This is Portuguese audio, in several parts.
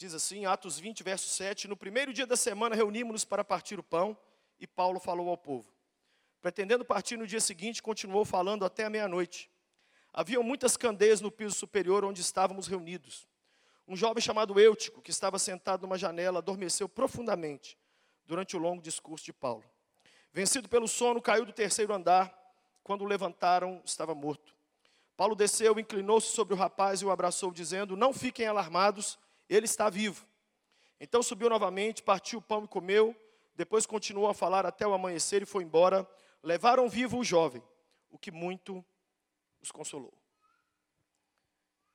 Diz assim, Atos 20, verso 7: No primeiro dia da semana reunimos-nos para partir o pão, e Paulo falou ao povo. Pretendendo partir no dia seguinte, continuou falando até a meia-noite. Havia muitas candeias no piso superior onde estávamos reunidos. Um jovem chamado Eutico, que estava sentado numa janela, adormeceu profundamente durante o longo discurso de Paulo. Vencido pelo sono, caiu do terceiro andar. Quando o levantaram, estava morto. Paulo desceu, inclinou-se sobre o rapaz e o abraçou, dizendo: Não fiquem alarmados ele está vivo. Então subiu novamente, partiu o pão e comeu, depois continuou a falar até o amanhecer e foi embora. Levaram vivo o jovem, o que muito os consolou.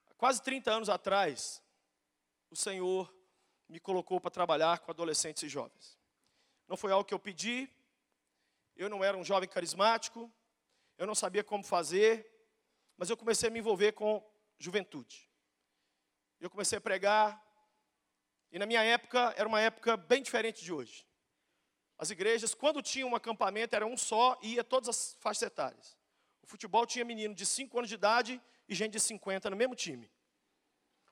Há quase 30 anos atrás, o Senhor me colocou para trabalhar com adolescentes e jovens. Não foi algo que eu pedi, eu não era um jovem carismático, eu não sabia como fazer, mas eu comecei a me envolver com juventude. Eu comecei a pregar, e na minha época, era uma época bem diferente de hoje. As igrejas, quando tinham um acampamento, era um só e ia todas as faixas etárias. O futebol tinha menino de 5 anos de idade e gente de 50 no mesmo time.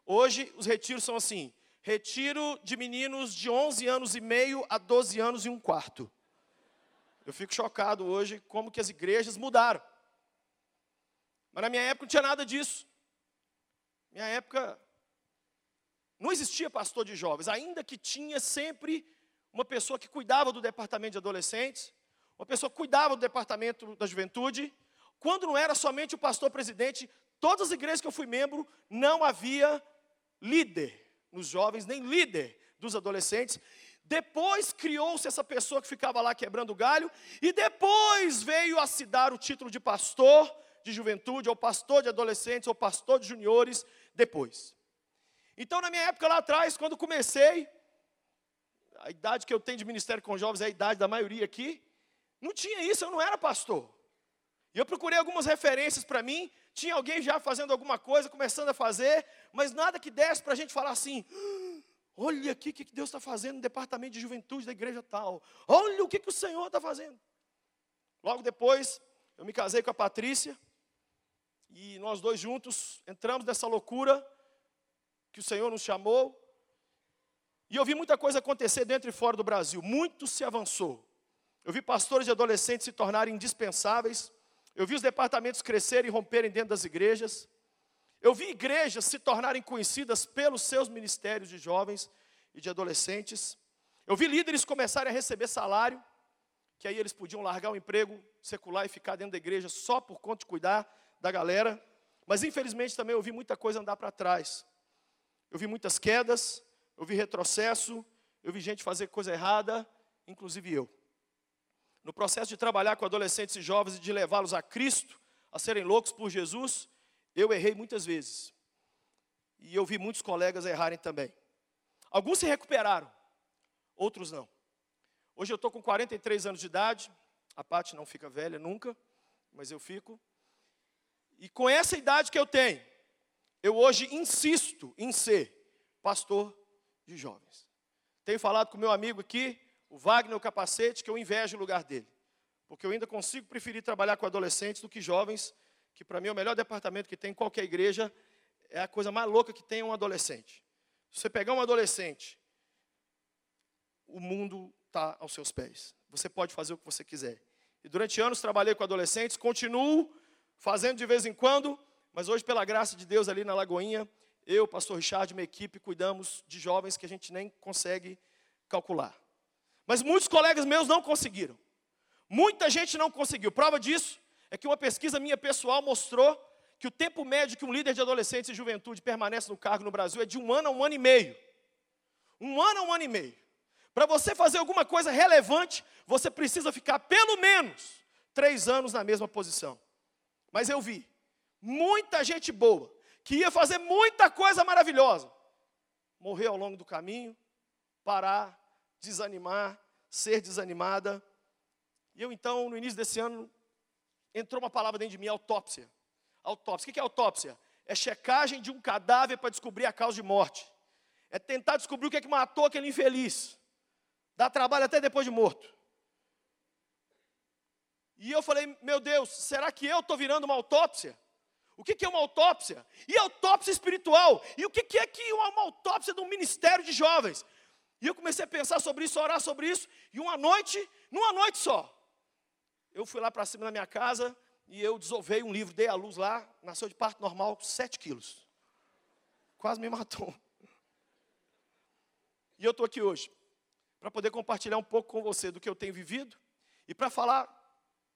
Hoje, os retiros são assim: retiro de meninos de 11 anos e meio a 12 anos e um quarto. Eu fico chocado hoje como que as igrejas mudaram. Mas na minha época não tinha nada disso. Minha época não existia pastor de jovens, ainda que tinha sempre uma pessoa que cuidava do departamento de adolescentes, uma pessoa que cuidava do departamento da juventude. Quando não era somente o pastor presidente, todas as igrejas que eu fui membro, não havia líder nos jovens, nem líder dos adolescentes. Depois criou-se essa pessoa que ficava lá quebrando galho, e depois veio a se dar o título de pastor de juventude, ou pastor de adolescentes, ou pastor de juniores, depois. Então, na minha época lá atrás, quando comecei, a idade que eu tenho de ministério com jovens é a idade da maioria aqui, não tinha isso, eu não era pastor. E eu procurei algumas referências para mim, tinha alguém já fazendo alguma coisa, começando a fazer, mas nada que desse para a gente falar assim: olha aqui o que Deus está fazendo no departamento de juventude da igreja tal, olha o que, que o Senhor está fazendo. Logo depois, eu me casei com a Patrícia, e nós dois juntos entramos nessa loucura que o Senhor nos chamou. E eu vi muita coisa acontecer dentro e fora do Brasil. Muito se avançou. Eu vi pastores de adolescentes se tornarem indispensáveis. Eu vi os departamentos crescerem e romperem dentro das igrejas. Eu vi igrejas se tornarem conhecidas pelos seus ministérios de jovens e de adolescentes. Eu vi líderes começarem a receber salário, que aí eles podiam largar o emprego secular e ficar dentro da igreja só por conta de cuidar da galera. Mas infelizmente também eu vi muita coisa andar para trás. Eu vi muitas quedas, eu vi retrocesso, eu vi gente fazer coisa errada, inclusive eu. No processo de trabalhar com adolescentes e jovens e de levá-los a Cristo, a serem loucos por Jesus, eu errei muitas vezes. E eu vi muitos colegas errarem também. Alguns se recuperaram, outros não. Hoje eu estou com 43 anos de idade, a parte não fica velha nunca, mas eu fico. E com essa idade que eu tenho, eu hoje insisto em ser pastor de jovens. Tenho falado com meu amigo aqui, o Wagner o Capacete, que eu invejo o lugar dele. Porque eu ainda consigo preferir trabalhar com adolescentes do que jovens, que para mim é o melhor departamento que tem em qualquer igreja, é a coisa mais louca que tem um adolescente. Se você pegar um adolescente, o mundo está aos seus pés. Você pode fazer o que você quiser. E durante anos trabalhei com adolescentes, continuo fazendo de vez em quando, mas hoje, pela graça de Deus, ali na Lagoinha, eu, pastor Richard, minha equipe, cuidamos de jovens que a gente nem consegue calcular. Mas muitos colegas meus não conseguiram. Muita gente não conseguiu. Prova disso é que uma pesquisa minha pessoal mostrou que o tempo médio que um líder de adolescentes e juventude permanece no cargo no Brasil é de um ano a um ano e meio. Um ano a um ano e meio. Para você fazer alguma coisa relevante, você precisa ficar pelo menos três anos na mesma posição. Mas eu vi muita gente boa, que ia fazer muita coisa maravilhosa, morreu ao longo do caminho, parar, desanimar, ser desanimada. E eu então, no início desse ano, entrou uma palavra dentro de mim, autópsia. Autópsia. O que é autópsia? É checagem de um cadáver para descobrir a causa de morte. É tentar descobrir o que é que matou aquele infeliz. Dá trabalho até depois de morto. E eu falei, meu Deus, será que eu estou virando uma autópsia? O que é uma autópsia? E autópsia espiritual? E o que é que uma autópsia do ministério de jovens? E eu comecei a pensar sobre isso, a orar sobre isso, e uma noite, numa noite só, eu fui lá para cima da minha casa e eu desovei um livro, dei a luz lá, nasceu de parto normal, 7 quilos. Quase me matou. E eu estou aqui hoje para poder compartilhar um pouco com você do que eu tenho vivido e para falar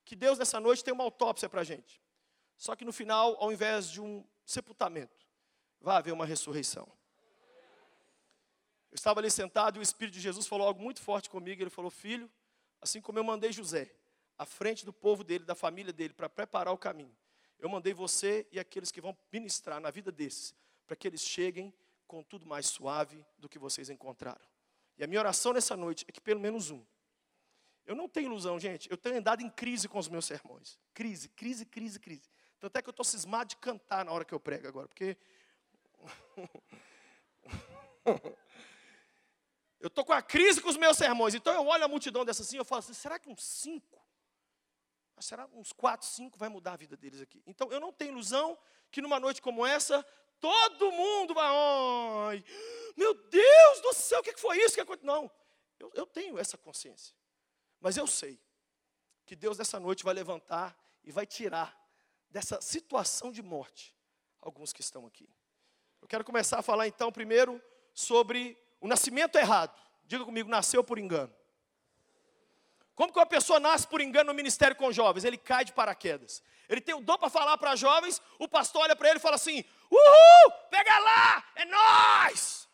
que Deus nessa noite tem uma autópsia para a gente. Só que no final, ao invés de um sepultamento, vai haver uma ressurreição. Eu estava ali sentado e o Espírito de Jesus falou algo muito forte comigo. Ele falou: Filho, assim como eu mandei José à frente do povo dele, da família dele, para preparar o caminho, eu mandei você e aqueles que vão ministrar na vida desses, para que eles cheguem com tudo mais suave do que vocês encontraram. E a minha oração nessa noite é que pelo menos um. Eu não tenho ilusão, gente. Eu tenho andado em crise com os meus sermões. Crise, crise, crise, crise. Tanto é que eu estou cismado de cantar na hora que eu prego agora, porque. eu estou com a crise com os meus sermões. Então eu olho a multidão dessa assim, eu falo assim: será que uns cinco? Será que uns quatro, cinco vai mudar a vida deles aqui? Então eu não tenho ilusão que numa noite como essa, todo mundo vai. Ai, meu Deus do céu, o que foi isso? Não, eu, eu tenho essa consciência. Mas eu sei que Deus nessa noite vai levantar e vai tirar dessa situação de morte alguns que estão aqui. Eu quero começar a falar então primeiro sobre o nascimento errado. Diga comigo, nasceu por engano. Como que uma pessoa nasce por engano no ministério com jovens? Ele cai de paraquedas. Ele tem o dom para falar para jovens, o pastor olha para ele e fala assim: Uhul, pega lá, é nós.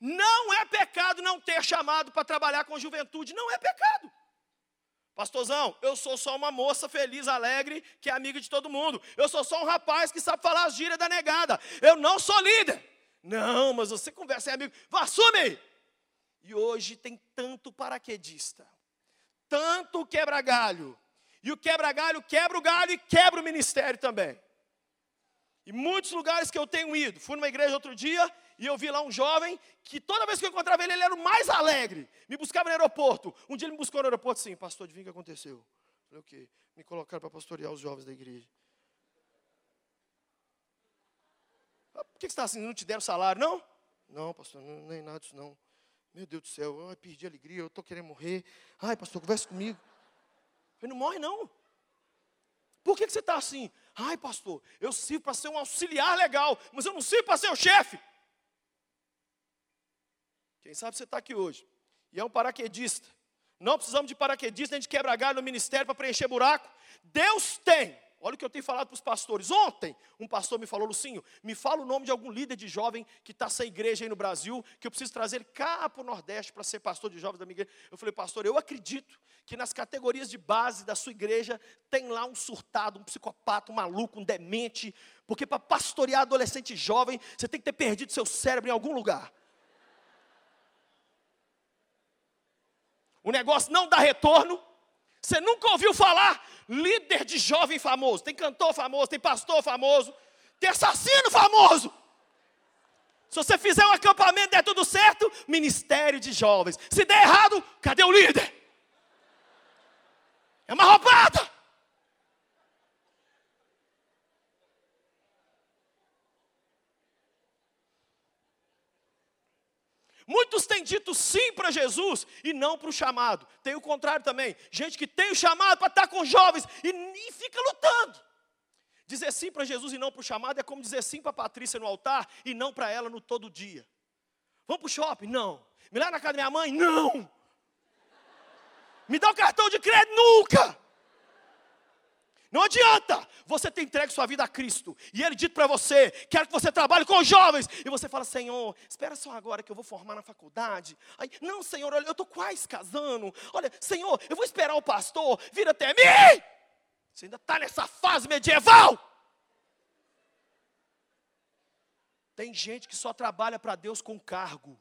Não é pecado não ter chamado para trabalhar com juventude, não é pecado. Pastorzão, eu sou só uma moça feliz, alegre, que é amiga de todo mundo. Eu sou só um rapaz que sabe falar as gírias da negada. Eu não sou líder. Não, mas você conversa, é amigo. Vá, assume! E hoje tem tanto paraquedista, tanto quebra-galho. E o quebra-galho quebra o galho e quebra o ministério também. E muitos lugares que eu tenho ido. Fui numa igreja outro dia e eu vi lá um jovem que toda vez que eu encontrava ele, ele era o mais alegre. Me buscava no aeroporto. Um dia ele me buscou no aeroporto assim, pastor, adivinha o que aconteceu? Eu falei, o quê? Me colocaram para pastorear os jovens da igreja. Ah, por que você está assim? Não te deram salário, não? Não, pastor, não, nem nada disso não. Meu Deus do céu, eu perdi a alegria, eu estou querendo morrer. Ai, pastor, converse comigo. Falei, não morre não. Por que, que você está assim? Ai, pastor, eu sirvo para ser um auxiliar legal, mas eu não sirvo para ser o chefe. Quem sabe você está aqui hoje e é um paraquedista. Não precisamos de paraquedista nem de quebra galho no ministério para preencher buraco. Deus tem. Olha o que eu tenho falado para os pastores. Ontem, um pastor me falou, Lucinho, me fala o nome de algum líder de jovem que está sem igreja aí no Brasil, que eu preciso trazer ele cá para o Nordeste para ser pastor de jovens da minha igreja. Eu falei, pastor, eu acredito que nas categorias de base da sua igreja tem lá um surtado, um psicopata, um maluco, um demente, porque para pastorear adolescente jovem, você tem que ter perdido seu cérebro em algum lugar. O negócio não dá retorno. Você nunca ouviu falar líder de jovem famoso? Tem cantor famoso, tem pastor famoso, tem assassino famoso. Se você fizer um acampamento der tudo certo, ministério de jovens. Se der errado, cadê o líder? É uma roubada. Muitos têm dito sim para Jesus e não para o chamado. Tem o contrário também. Gente que tem o chamado para estar com jovens e, e fica lutando. Dizer sim para Jesus e não para o chamado é como dizer sim para a Patrícia no altar e não para ela no todo dia. Vamos para o shopping? Não. Me leva na casa da minha mãe? Não. Me dá o cartão de crédito? Nunca. Não adianta você ter entregue sua vida a Cristo e Ele dito para você: quero que você trabalhe com jovens. E você fala: Senhor, espera só agora que eu vou formar na faculdade. Aí, não, Senhor, olha, eu estou quase casando. Olha, Senhor, eu vou esperar o pastor vir até mim. Você ainda está nessa fase medieval. Tem gente que só trabalha para Deus com cargo.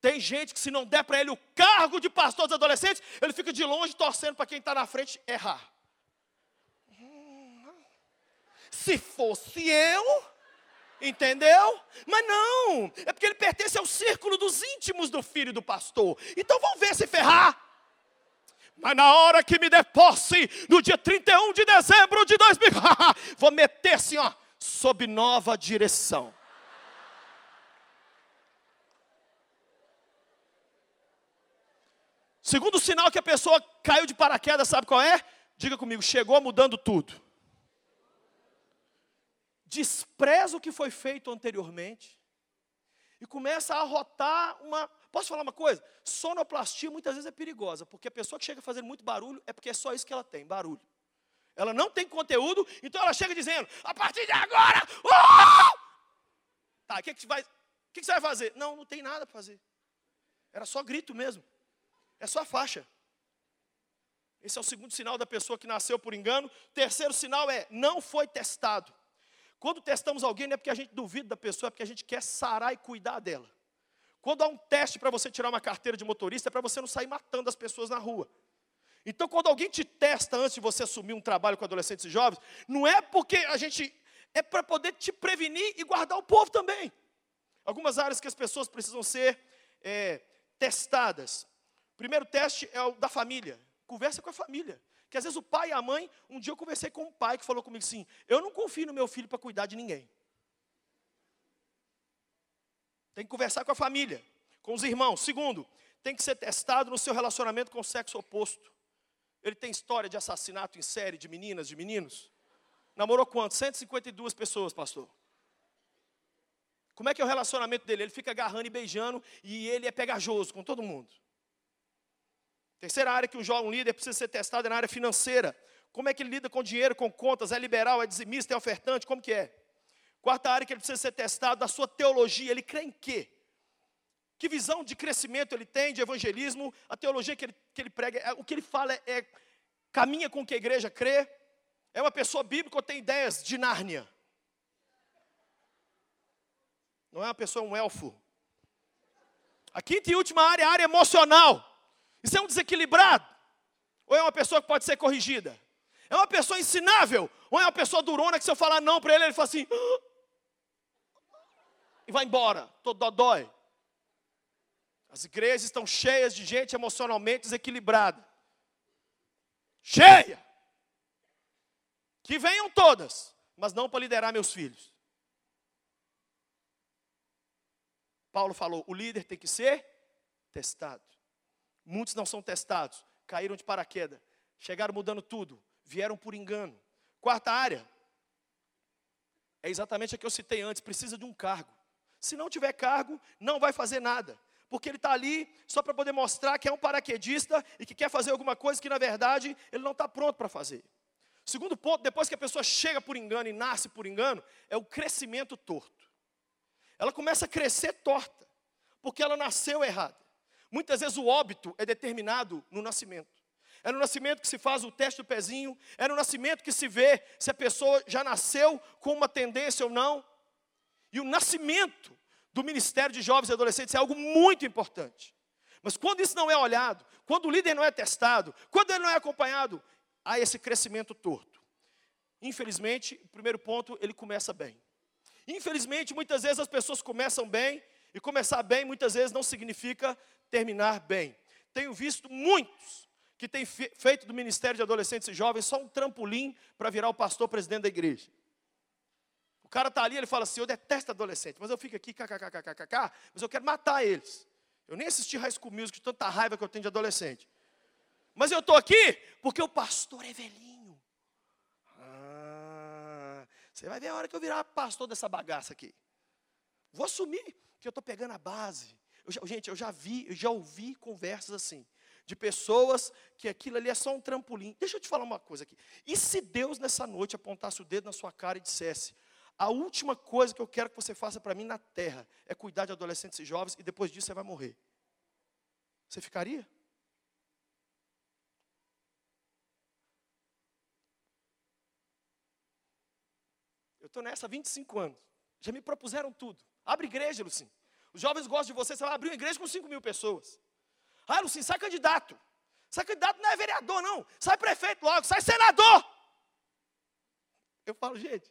Tem gente que, se não der para ele o cargo de pastor dos adolescentes, ele fica de longe torcendo para quem está na frente errar. Se fosse eu, entendeu? Mas não, é porque ele pertence ao círculo dos íntimos do filho do pastor. Então vamos ver se ferrar. Mas na hora que me der posse, no dia 31 de dezembro de 2000, vou meter assim, ó, sob nova direção. Segundo sinal que a pessoa caiu de paraquedas, sabe qual é? Diga comigo, chegou mudando tudo. Despreza o que foi feito anteriormente e começa a arrotar uma. Posso falar uma coisa? Sonoplastia muitas vezes é perigosa, porque a pessoa que chega fazendo muito barulho é porque é só isso que ela tem, barulho. Ela não tem conteúdo, então ela chega dizendo: a partir de agora, uh! tá, o que, que, vai, que, que você vai fazer? Não, não tem nada para fazer. Era só grito mesmo. É só faixa. Esse é o segundo sinal da pessoa que nasceu por engano. Terceiro sinal é não foi testado. Quando testamos alguém, não é porque a gente duvida da pessoa, é porque a gente quer sarar e cuidar dela. Quando há um teste para você tirar uma carteira de motorista, é para você não sair matando as pessoas na rua. Então, quando alguém te testa antes de você assumir um trabalho com adolescentes e jovens, não é porque a gente. É para poder te prevenir e guardar o povo também. Algumas áreas que as pessoas precisam ser é, testadas. O primeiro teste é o da família. Conversa com a família. Que às vezes o pai e a mãe, um dia eu conversei com um pai que falou comigo assim: Eu não confio no meu filho para cuidar de ninguém. Tem que conversar com a família, com os irmãos. Segundo, tem que ser testado no seu relacionamento com o sexo oposto. Ele tem história de assassinato em série de meninas, de meninos? Namorou quanto? 152 pessoas, pastor. Como é que é o relacionamento dele? Ele fica agarrando e beijando e ele é pegajoso com todo mundo. Terceira área que um jovem líder precisa ser testado é na área financeira. Como é que ele lida com dinheiro, com contas? É liberal, é dizimista, é ofertante? Como que é? Quarta área que ele precisa ser testado, da sua teologia. Ele crê em quê? Que visão de crescimento ele tem, de evangelismo? A teologia que ele, que ele prega, é, o que ele fala é, é caminha com o que a igreja crê? É uma pessoa bíblica ou tem ideias de Nárnia? Não é uma pessoa, um elfo. A quinta e última área é a área emocional. Isso é um desequilibrado? Ou é uma pessoa que pode ser corrigida? É uma pessoa ensinável? Ou é uma pessoa durona que se eu falar não para ele, ele fala assim. Ah! E vai embora, todo dodói. As igrejas estão cheias de gente emocionalmente desequilibrada. Cheia! Que venham todas, mas não para liderar meus filhos. Paulo falou: o líder tem que ser testado. Muitos não são testados, caíram de paraquedas, chegaram mudando tudo, vieram por engano. Quarta área, é exatamente a que eu citei antes: precisa de um cargo. Se não tiver cargo, não vai fazer nada, porque ele está ali só para poder mostrar que é um paraquedista e que quer fazer alguma coisa que na verdade ele não está pronto para fazer. Segundo ponto, depois que a pessoa chega por engano e nasce por engano, é o crescimento torto. Ela começa a crescer torta, porque ela nasceu errada. Muitas vezes o óbito é determinado no nascimento. É no nascimento que se faz o teste do pezinho, é no nascimento que se vê se a pessoa já nasceu com uma tendência ou não. E o nascimento do ministério de jovens e adolescentes é algo muito importante. Mas quando isso não é olhado, quando o líder não é testado, quando ele não é acompanhado, há esse crescimento torto. Infelizmente, o primeiro ponto, ele começa bem. Infelizmente, muitas vezes as pessoas começam bem, e começar bem muitas vezes não significa terminar bem. Tenho visto muitos que têm feito do ministério de adolescentes e jovens só um trampolim para virar o pastor presidente da igreja. O cara está ali, ele fala assim: Eu detesto adolescente, mas eu fico aqui, kkkkkk, mas eu quero matar eles. Eu nem assisti High School Music de tanta raiva que eu tenho de adolescente. Mas eu estou aqui porque o pastor é velhinho. Ah, você vai ver a hora que eu virar pastor dessa bagaça aqui. Vou assumir que eu estou pegando a base. Eu já, gente, eu já vi, eu já ouvi conversas assim, de pessoas que aquilo ali é só um trampolim. Deixa eu te falar uma coisa aqui. E se Deus nessa noite apontasse o dedo na sua cara e dissesse: a última coisa que eu quero que você faça para mim na terra é cuidar de adolescentes e jovens, e depois disso você vai morrer. Você ficaria? Eu estou nessa há 25 anos. Já me propuseram tudo. Abre igreja, Lucim. Os jovens gostam de você, você vai abrir uma igreja com 5 mil pessoas. Ah, Lucim, sai candidato. Sai candidato não é vereador, não. Sai prefeito logo, sai senador. Eu falo, gente,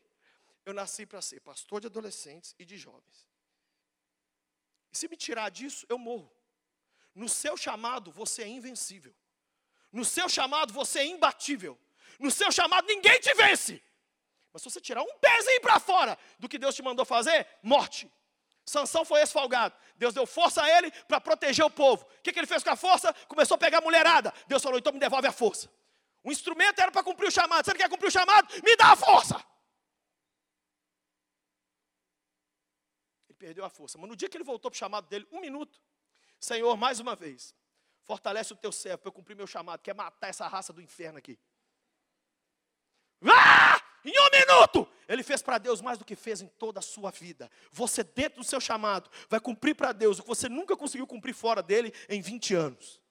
eu nasci para ser pastor de adolescentes e de jovens. E se me tirar disso, eu morro. No seu chamado, você é invencível. No seu chamado você é imbatível. No seu chamado ninguém te vence. Mas se você tirar um pezinho para fora do que Deus te mandou fazer, morte. Sansão foi esfolgado. Deus deu força a ele para proteger o povo. O que, que ele fez com a força? Começou a pegar a mulherada. Deus falou: então me devolve a força. O instrumento era para cumprir o chamado. Você não quer cumprir o chamado? Me dá a força. Ele perdeu a força. Mas no dia que ele voltou para o chamado dele, um minuto, Senhor, mais uma vez, fortalece o teu servo para eu cumprir meu chamado, que é matar essa raça do inferno aqui. Em um minuto, ele fez para Deus mais do que fez em toda a sua vida. Você, dentro do seu chamado, vai cumprir para Deus o que você nunca conseguiu cumprir fora dele em 20 anos.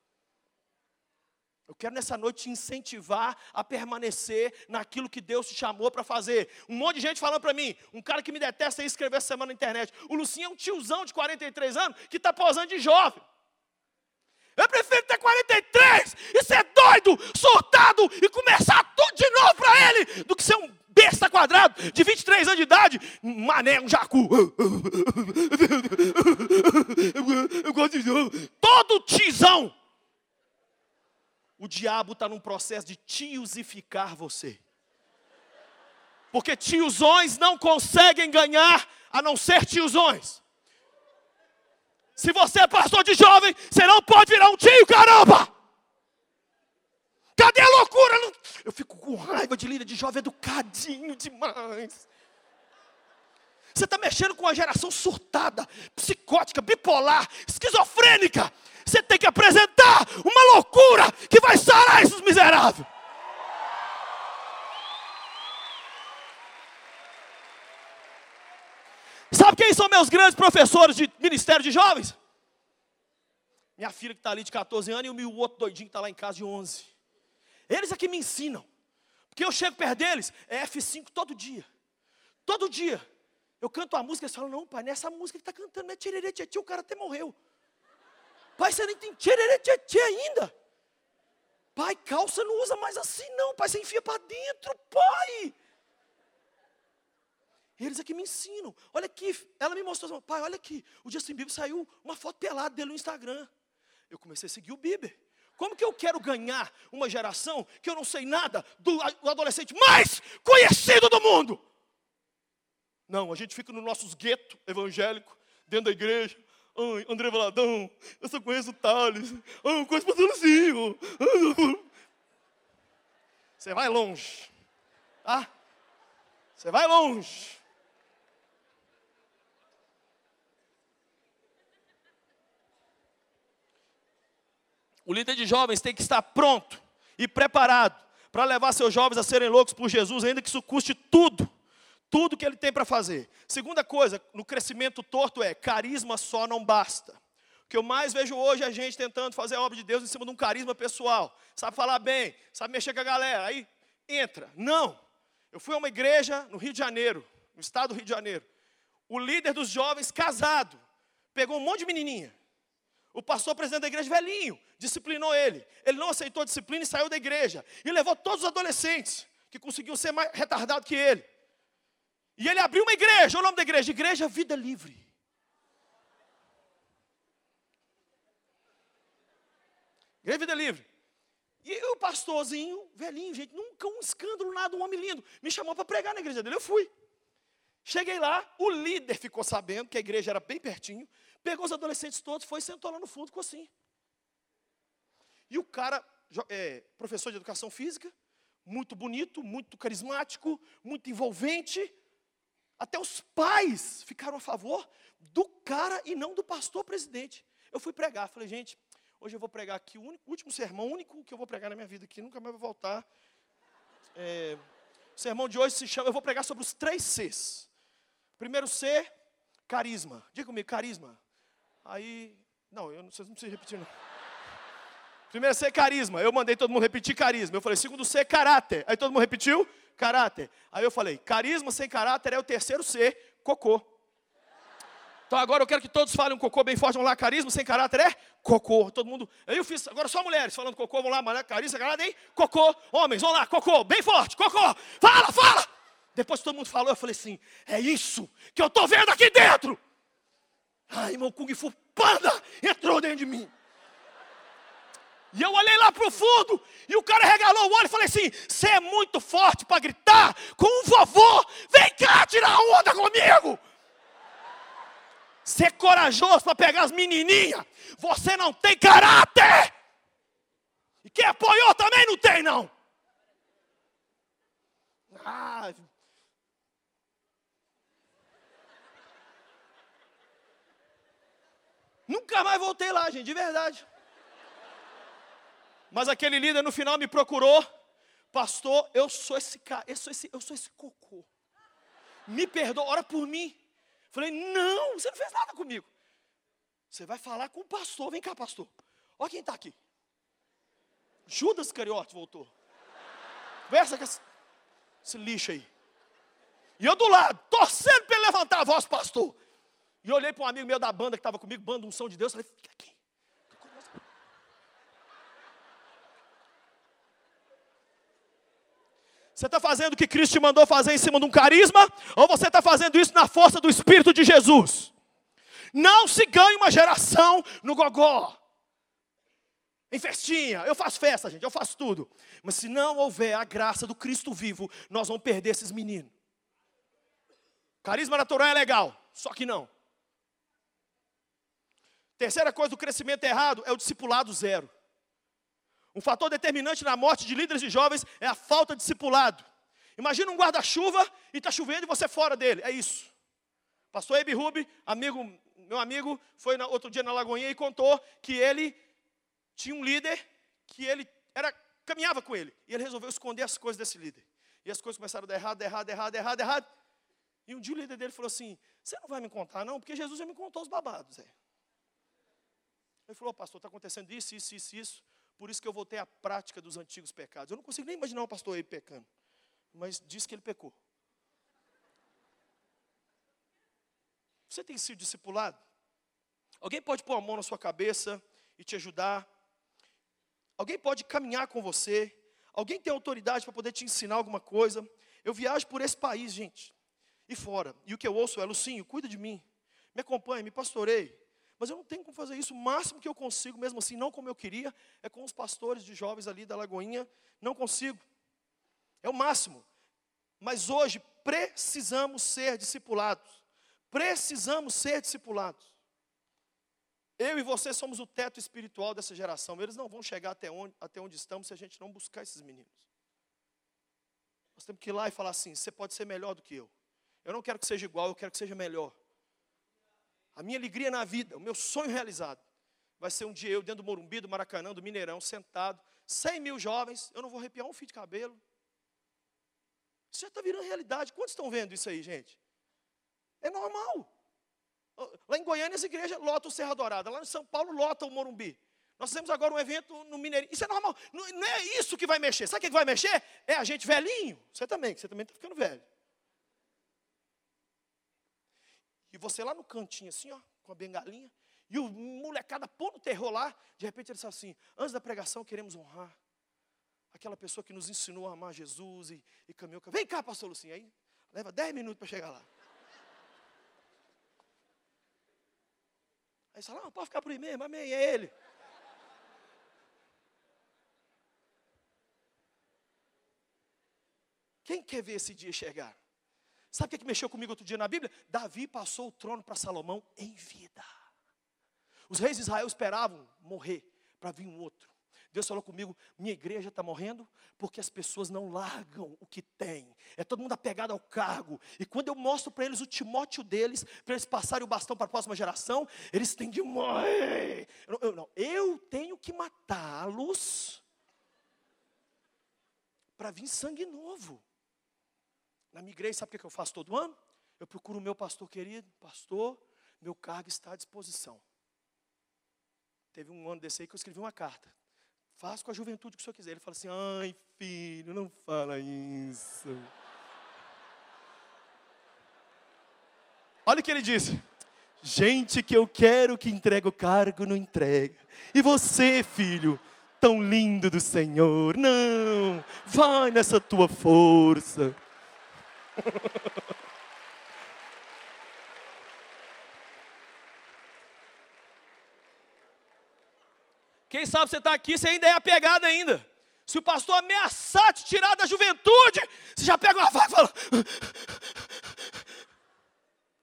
Eu quero nessa noite te incentivar a permanecer naquilo que Deus te chamou para fazer. Um monte de gente falando para mim, um cara que me detesta aí escrever essa semana na internet. O Lucinho é um tiozão de 43 anos que está posando de jovem. Eu prefiro ter 43 e ser doido, surtado e começar tudo de novo para ele, do que ser um besta quadrado de 23 anos de idade, mané, um jacu. Todo tizão. O diabo está num processo de tiosificar você. Porque tiozões não conseguem ganhar a não ser tiozões. Se você é pastor de jovem, você não pode virar um tio, caramba! Cadê a loucura? Eu fico com raiva de líder de jovem educadinho demais. Você está mexendo com uma geração surtada, psicótica, bipolar, esquizofrênica. Você tem que apresentar uma loucura que vai sarar esses miseráveis. Sabe quem são meus grandes professores de ministério de jovens? Minha filha que está ali de 14 anos e o outro doidinho que está lá em casa de 11. Eles é que me ensinam. Porque eu chego perto deles, é F5 todo dia. Todo dia. Eu canto a música, eles falam, não, pai, nessa música que está cantando, não é tchererê, tchê, o cara até morreu. Pai, você nem tem tchererê, tchê, ainda. Pai, calça não usa mais assim não, pai, você enfia para dentro, pai. Eles aqui me ensinam. Olha aqui, ela me mostrou, pai, olha aqui, o Justin Bieber saiu uma foto pelada dele no Instagram. Eu comecei a seguir o Bieber. Como que eu quero ganhar uma geração que eu não sei nada do adolescente mais conhecido do mundo? Não, a gente fica nos nossos guetos evangélicos, dentro da igreja. Ai, André Valadão, eu só conheço o Thales. Ai, eu conheço o Pastorzinho. Você vai longe. Tá? Você vai longe. O líder de jovens tem que estar pronto e preparado para levar seus jovens a serem loucos por Jesus, ainda que isso custe tudo, tudo que ele tem para fazer. Segunda coisa, no crescimento torto é carisma só não basta. O que eu mais vejo hoje é a gente tentando fazer a obra de Deus em cima de um carisma pessoal. Sabe falar bem, sabe mexer com a galera, aí entra. Não. Eu fui a uma igreja no Rio de Janeiro, no estado do Rio de Janeiro. O líder dos jovens, casado, pegou um monte de menininha. O pastor presidente da igreja, velhinho, disciplinou ele. Ele não aceitou a disciplina e saiu da igreja. E levou todos os adolescentes que conseguiam ser mais retardados que ele. E ele abriu uma igreja. O nome da igreja? Igreja Vida Livre. Igreja Vida Livre. E o pastorzinho, velhinho, gente, nunca um escândalo, nada, um homem lindo, me chamou para pregar na igreja dele. Eu fui. Cheguei lá, o líder ficou sabendo que a igreja era bem pertinho, pegou os adolescentes todos, foi e sentou lá no fundo, ficou assim. E o cara, é, professor de educação física, muito bonito, muito carismático, muito envolvente. Até os pais ficaram a favor do cara e não do pastor presidente. Eu fui pregar, falei, gente, hoje eu vou pregar aqui o único, último sermão, único que eu vou pregar na minha vida aqui, nunca mais vou voltar. É, o sermão de hoje se chama, eu vou pregar sobre os três Cs. Primeiro C, carisma. Diga comigo, carisma. Aí, não, eu, vocês não precisam repetir, não. Primeiro C, carisma. Eu mandei todo mundo repetir carisma. Eu falei, segundo C, caráter. Aí todo mundo repetiu, caráter. Aí eu falei, carisma sem caráter é o terceiro C, cocô. Então agora eu quero que todos falem um cocô bem forte. Vamos lá, carisma sem caráter é cocô. Todo mundo. Aí eu fiz, agora só mulheres falando cocô. Vamos lá, mulher, carisma, caráter, hein? Cocô. Homens, vamos lá, cocô, bem forte, cocô. Fala, fala. Depois que todo mundo falou, eu falei assim: é isso que eu estou vendo aqui dentro. Ai, meu Kung Fu Panda entrou dentro de mim. E eu olhei lá para o fundo, e o cara regalou o olho e falei assim: Você é muito forte para gritar com um vovô, vem cá tirar onda comigo. Ser é corajoso para pegar as menininhas, você não tem caráter. E quem apoiou também não tem, não. Ah, Nunca mais voltei lá, gente, de verdade. Mas aquele líder no final me procurou, pastor, eu sou esse cara, eu sou esse, eu sou esse cocô. Me perdoa, ora por mim. Falei, não, você não fez nada comigo. Você vai falar com o pastor, vem cá, pastor. Olha quem está aqui. Judas Cariote voltou. Conversa com esse, esse lixo aí. E eu do lado, torcendo para ele levantar a voz, pastor. E olhei para um amigo meu da banda que estava comigo, banda Unção de Deus, falei, fica aqui. Você está fazendo o que Cristo te mandou fazer em cima de um carisma? Ou você está fazendo isso na força do Espírito de Jesus? Não se ganhe uma geração no gogó. Em festinha, eu faço festa, gente, eu faço tudo. Mas se não houver a graça do Cristo vivo, nós vamos perder esses meninos. Carisma natural é legal, só que não. Terceira coisa do crescimento errado é o discipulado zero. Um fator determinante na morte de líderes e jovens é a falta de discipulado. Imagina um guarda-chuva e está chovendo e você fora dele. É isso. Pastor Ebi Rubi, amigo, meu amigo, foi na, outro dia na Lagoinha e contou que ele tinha um líder que ele era, caminhava com ele. E ele resolveu esconder as coisas desse líder. E as coisas começaram a dar errado, errado, errado, errado, errado. E um dia o líder dele falou assim: Você não vai me contar, não? Porque Jesus já me contou os babados. É. Ele falou: Pastor, está acontecendo isso, isso, isso, isso. Por isso que eu voltei à prática dos antigos pecados. Eu não consigo nem imaginar o pastor aí pecando. Mas diz que ele pecou. Você tem sido discipulado? Alguém pode pôr a mão na sua cabeça e te ajudar? Alguém pode caminhar com você? Alguém tem autoridade para poder te ensinar alguma coisa? Eu viajo por esse país, gente, e fora. E o que eu ouço é: Lucinho, cuida de mim. Me acompanhe, me pastorei. Mas eu não tenho como fazer isso. O máximo que eu consigo, mesmo assim, não como eu queria, é com os pastores de jovens ali da Lagoinha. Não consigo. É o máximo. Mas hoje precisamos ser discipulados. Precisamos ser discipulados. Eu e você somos o teto espiritual dessa geração. Eles não vão chegar até onde, até onde estamos se a gente não buscar esses meninos. Nós temos que ir lá e falar assim: você pode ser melhor do que eu. Eu não quero que seja igual, eu quero que seja melhor. A minha alegria na vida, o meu sonho realizado, vai ser um dia eu dentro do Morumbi, do Maracanã, do Mineirão, sentado, 100 mil jovens, eu não vou arrepiar um fio de cabelo. Isso já está virando realidade. Quantos estão vendo isso aí, gente? É normal. Lá em Goiânia, essa igreja lota o Serra Dourada. Lá em São Paulo, lota o Morumbi. Nós fizemos agora um evento no Mineirinho. Isso é normal. Não, não é isso que vai mexer. Sabe o que vai mexer? É a gente velhinho. Você também, que você também está ficando velho. E você lá no cantinho, assim, ó, com a bengalinha. E o molecada pondo terror lá. De repente ele disse assim: Antes da pregação, queremos honrar aquela pessoa que nos ensinou a amar Jesus e, e caminhou. Vem cá, pastor Lucinho. Aí leva 10 minutos para chegar lá. Aí você fala: Não, pode ficar por aí mesmo, amém, é ele. Quem quer ver esse dia chegar? Sabe o que mexeu comigo outro dia na Bíblia? Davi passou o trono para Salomão em vida. Os reis de Israel esperavam morrer para vir um outro. Deus falou comigo: minha igreja está morrendo porque as pessoas não largam o que tem. É todo mundo apegado ao cargo. E quando eu mostro para eles o Timóteo deles, para eles passarem o bastão para a próxima geração, eles têm de morrer. Eu, eu, não, eu tenho que matá-los para vir sangue novo. Na minha igreja, sabe o que eu faço todo ano? Eu procuro o meu pastor querido, pastor, meu cargo está à disposição. Teve um ano desse aí que eu escrevi uma carta. Faça com a juventude o que o senhor quiser. Ele fala assim: ai, filho, não fala isso. Olha o que ele disse. Gente que eu quero que entregue o cargo, não entrega. E você, filho, tão lindo do Senhor, não, vai nessa tua força. Quem sabe você está aqui, você ainda é apegado ainda. Se o pastor ameaçar te tirar da juventude, você já pega uma vaga e fala.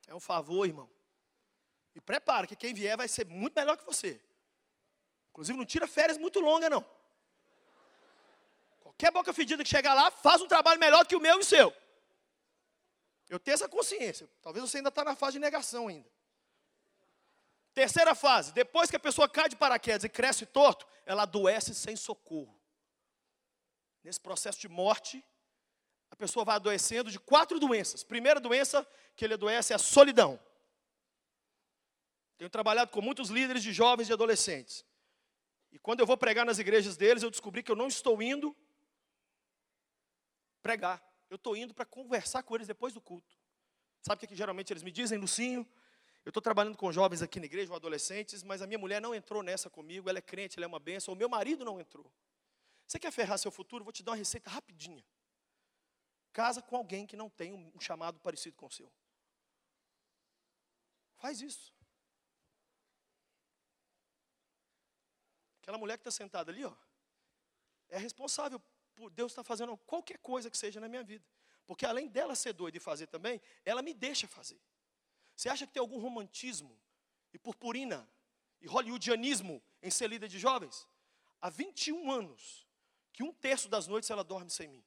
É um favor, irmão. E prepara que quem vier vai ser muito melhor que você. Inclusive, não tira férias muito longas, não. Qualquer boca fedida que chegar lá, faz um trabalho melhor que o meu e o seu. Eu tenho essa consciência. Talvez você ainda está na fase de negação ainda. Terceira fase, depois que a pessoa cai de paraquedas e cresce torto, ela adoece sem socorro. Nesse processo de morte, a pessoa vai adoecendo de quatro doenças. Primeira doença que ele adoece é a solidão. Tenho trabalhado com muitos líderes de jovens e adolescentes. E quando eu vou pregar nas igrejas deles, eu descobri que eu não estou indo pregar. Eu estou indo para conversar com eles depois do culto. Sabe o que, que geralmente eles me dizem, Lucinho? Eu estou trabalhando com jovens aqui na igreja, adolescentes, mas a minha mulher não entrou nessa comigo, ela é crente, ela é uma benção, o meu marido não entrou. Você quer ferrar seu futuro? Vou te dar uma receita rapidinha. Casa com alguém que não tem um chamado parecido com o seu. Faz isso. Aquela mulher que está sentada ali, ó, é responsável por Deus estar tá fazendo qualquer coisa que seja na minha vida. Porque além dela ser doida e fazer também, ela me deixa fazer. Você acha que tem algum romantismo e purpurina e hollywoodianismo em ser líder de jovens? Há 21 anos que um terço das noites ela dorme sem mim.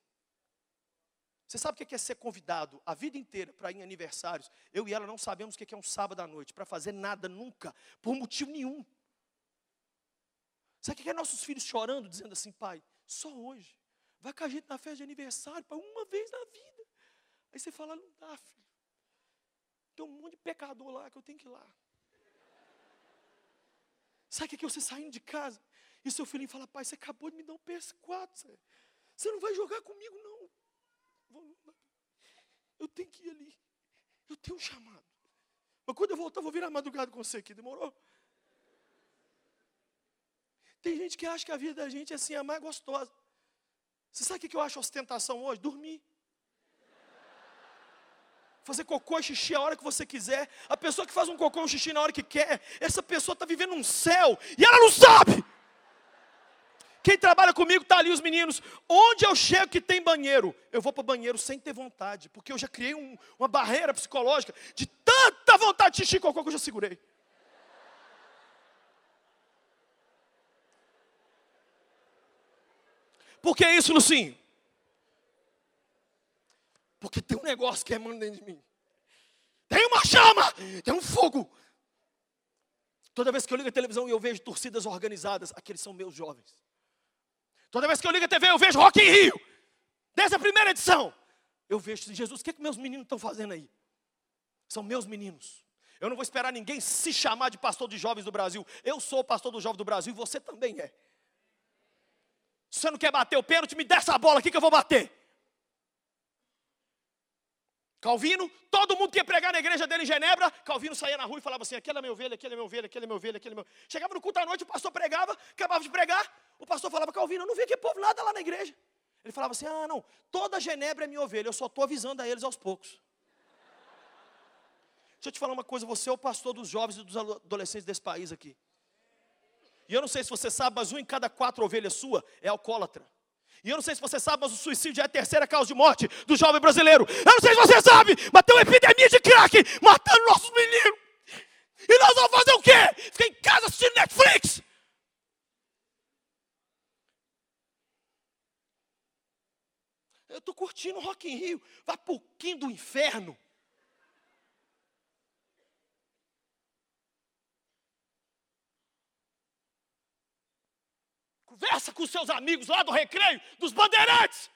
Você sabe o que é ser convidado a vida inteira para ir em aniversários? Eu e ela não sabemos o que é um sábado à noite, para fazer nada nunca, por motivo nenhum. Sabe o que é nossos filhos chorando, dizendo assim, pai, só hoje. Vai com a gente na festa de aniversário para uma vez na vida. Aí você fala, não dá, filho. Tem um monte de pecador lá que eu tenho que ir lá. Sabe o que é você saindo de casa? E seu filhinho fala, pai, você acabou de me dar um PS4, Você não vai jogar comigo, não. Eu tenho que ir ali. Eu tenho um chamado. Mas quando eu voltar, vou virar madrugada com você aqui. Demorou? Tem gente que acha que a vida da gente é assim, é mais gostosa. Você sabe o que eu acho ostentação hoje? Dormir. Fazer cocô e xixi a hora que você quiser. A pessoa que faz um cocô e um xixi na hora que quer, essa pessoa está vivendo um céu e ela não sabe. Quem trabalha comigo está ali os meninos. Onde eu chego que tem banheiro? Eu vou para o banheiro sem ter vontade, porque eu já criei um, uma barreira psicológica de tanta vontade de xixi e cocô que eu já segurei. Por que isso, Lucinho? Porque tem um negócio que é dentro de mim. Tem uma chama, tem um fogo. Toda vez que eu ligo a televisão e eu vejo torcidas organizadas, aqueles são meus jovens. Toda vez que eu ligo a TV, eu vejo Rock em Rio. Desde a primeira edição. Eu vejo, Jesus, o que, é que meus meninos estão fazendo aí? São meus meninos. Eu não vou esperar ninguém se chamar de pastor de jovens do Brasil. Eu sou o pastor dos jovens do Brasil e você também é. Você não quer bater o pênalti, me dê essa bola aqui que eu vou bater. Calvino, todo mundo que ia pregar na igreja dele em Genebra, Calvino saía na rua e falava assim: aquele é meu ovelha, aquele é meu ovelha, aquele é meu ovelha, aquele é meu. Chegava no culto à noite, o pastor pregava, acabava de pregar, o pastor falava: Calvino, eu não vi aquele povo nada lá na igreja. Ele falava assim: ah, não, toda Genebra é minha ovelha, eu só estou avisando a eles aos poucos. Deixa eu te falar uma coisa: você é o pastor dos jovens e dos adolescentes desse país aqui. E eu não sei se você sabe, mas um em cada quatro ovelhas sua é alcoólatra. E eu não sei se você sabe, mas o suicídio é a terceira causa de morte do jovem brasileiro. Eu não sei se você sabe, mas tem uma epidemia de crack matando nossos meninos. E nós vamos fazer o quê? Ficar em casa assistindo Netflix? Eu estou curtindo Rock in Rio. Vai pouquinho do inferno. Conversa com seus amigos lá do recreio, dos bandeirantes.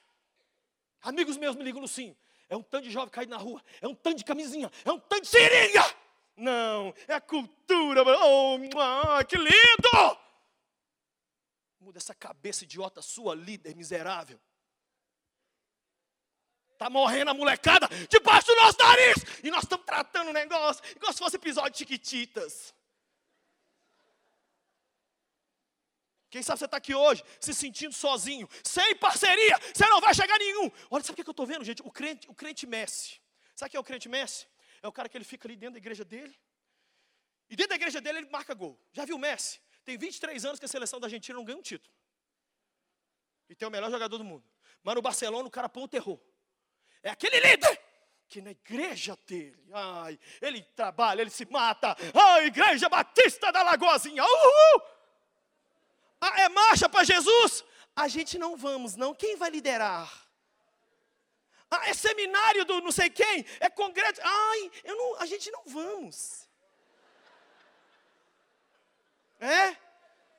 Amigos meus me ligam, Lucinho. É um tanto de jovem caído na rua. É um tanto de camisinha. É um tanto de seringa. Não, é a cultura. Oh, que lindo! Muda essa cabeça idiota sua, líder miserável. Está morrendo a molecada debaixo do nosso nariz. E nós estamos tratando o negócio igual se fosse episódio de Chiquititas. Quem sabe você está aqui hoje se sentindo sozinho, sem parceria, você não vai chegar nenhum. Olha, sabe o que eu estou vendo, gente? O crente, o crente Messi. Sabe o que é o crente Messi? É o cara que ele fica ali dentro da igreja dele. E dentro da igreja dele ele marca gol. Já viu o Messi? Tem 23 anos que a seleção da Argentina não ganha um título. E tem o melhor jogador do mundo. Mas no Barcelona o cara põe o terror. É aquele líder que na igreja dele, ai, ele trabalha, ele se mata. A igreja Batista da Lagoazinha, uhul! Ah, é marcha para Jesus? A gente não vamos, não. Quem vai liderar? Ah, é seminário do não sei quem, é congresso. Ai, eu não, a gente não vamos. É?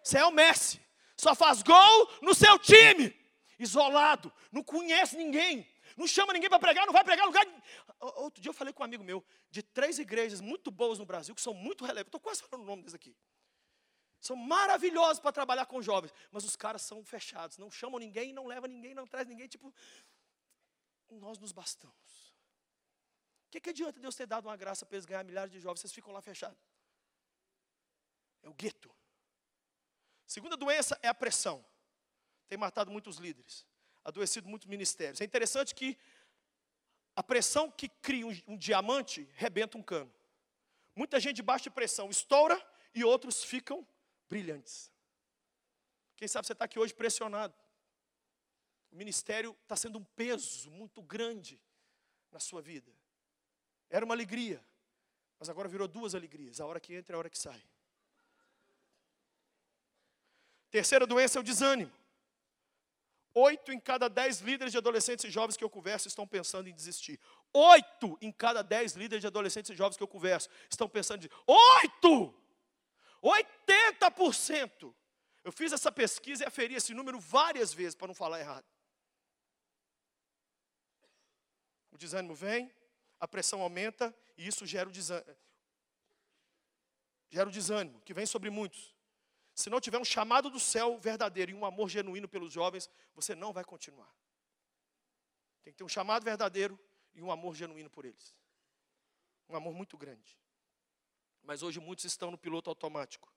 Você é o Messi. Só faz gol no seu time. Isolado. Não conhece ninguém. Não chama ninguém para pregar, não vai pregar lugar. Outro dia eu falei com um amigo meu de três igrejas muito boas no Brasil, que são muito relevantes. Estou quase falando o nome deles aqui. São maravilhosos para trabalhar com jovens, mas os caras são fechados, não chamam ninguém, não levam ninguém, não traz ninguém, tipo, nós nos bastamos. O que, que adianta Deus ter dado uma graça para eles ganhar milhares de jovens, vocês ficam lá fechados? É o gueto. Segunda doença é a pressão. Tem matado muitos líderes, adoecido muitos ministérios. É interessante que a pressão que cria um, um diamante rebenta um cano. Muita gente de pressão estoura e outros ficam brilhantes. Quem sabe você está aqui hoje pressionado. O ministério está sendo um peso muito grande na sua vida. Era uma alegria, mas agora virou duas alegrias: a hora que entra e a hora que sai. Terceira doença é o desânimo. Oito em cada dez líderes de adolescentes e jovens que eu converso estão pensando em desistir. Oito em cada dez líderes de adolescentes e jovens que eu converso estão pensando em desistir. Oito! 80%. Eu fiz essa pesquisa e aferi esse número várias vezes para não falar errado. O desânimo vem, a pressão aumenta e isso gera o desânimo. Gera o desânimo, que vem sobre muitos. Se não tiver um chamado do céu verdadeiro e um amor genuíno pelos jovens, você não vai continuar. Tem que ter um chamado verdadeiro e um amor genuíno por eles. Um amor muito grande. Mas hoje muitos estão no piloto automático.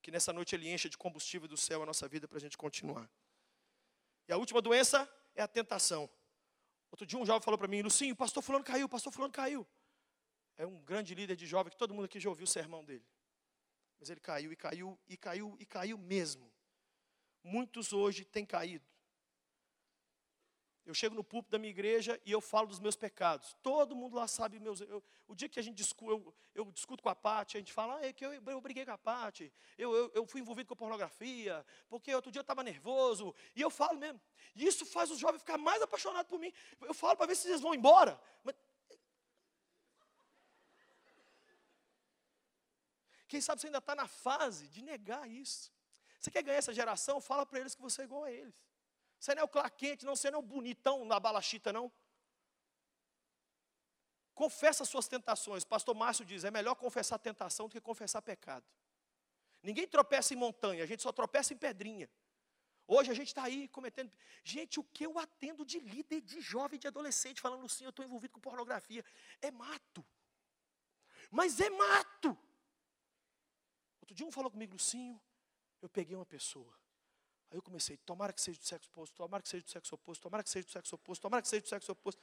Que nessa noite ele encha de combustível do céu a nossa vida para a gente continuar. E a última doença é a tentação. Outro dia um jovem falou para mim, Lucinho, o pastor fulano caiu, o pastor fulano caiu. É um grande líder de jovem que todo mundo aqui já ouviu o sermão dele. Mas ele caiu e caiu e caiu e caiu mesmo. Muitos hoje têm caído. Eu chego no púlpito da minha igreja e eu falo dos meus pecados. Todo mundo lá sabe meus. Eu, o dia que a gente discu, eu, eu, discuto com a Pati, a gente fala, ah, é que eu, eu briguei com a Pati, eu, eu, fui envolvido com pornografia, porque outro dia eu estava nervoso. E eu falo mesmo. E isso faz os jovens ficar mais apaixonados por mim. Eu falo para ver se eles vão embora. Mas... Quem sabe você ainda está na fase de negar isso. Você quer ganhar essa geração? Fala para eles que você é igual a eles. Você não é o Clark Kent, não, você não é o bonitão na balachita, não. Confessa suas tentações. Pastor Márcio diz: é melhor confessar tentação do que confessar pecado. Ninguém tropeça em montanha, a gente só tropeça em pedrinha. Hoje a gente está aí cometendo. Gente, o que eu atendo de líder, de jovem, de adolescente, falando assim, eu estou envolvido com pornografia. É mato. Mas é mato. Outro dia um falou comigo, Lucinho, eu peguei uma pessoa. Aí eu comecei, tomara que seja do sexo oposto, tomara que seja do sexo oposto, tomara que seja do sexo oposto, tomara que seja do sexo oposto.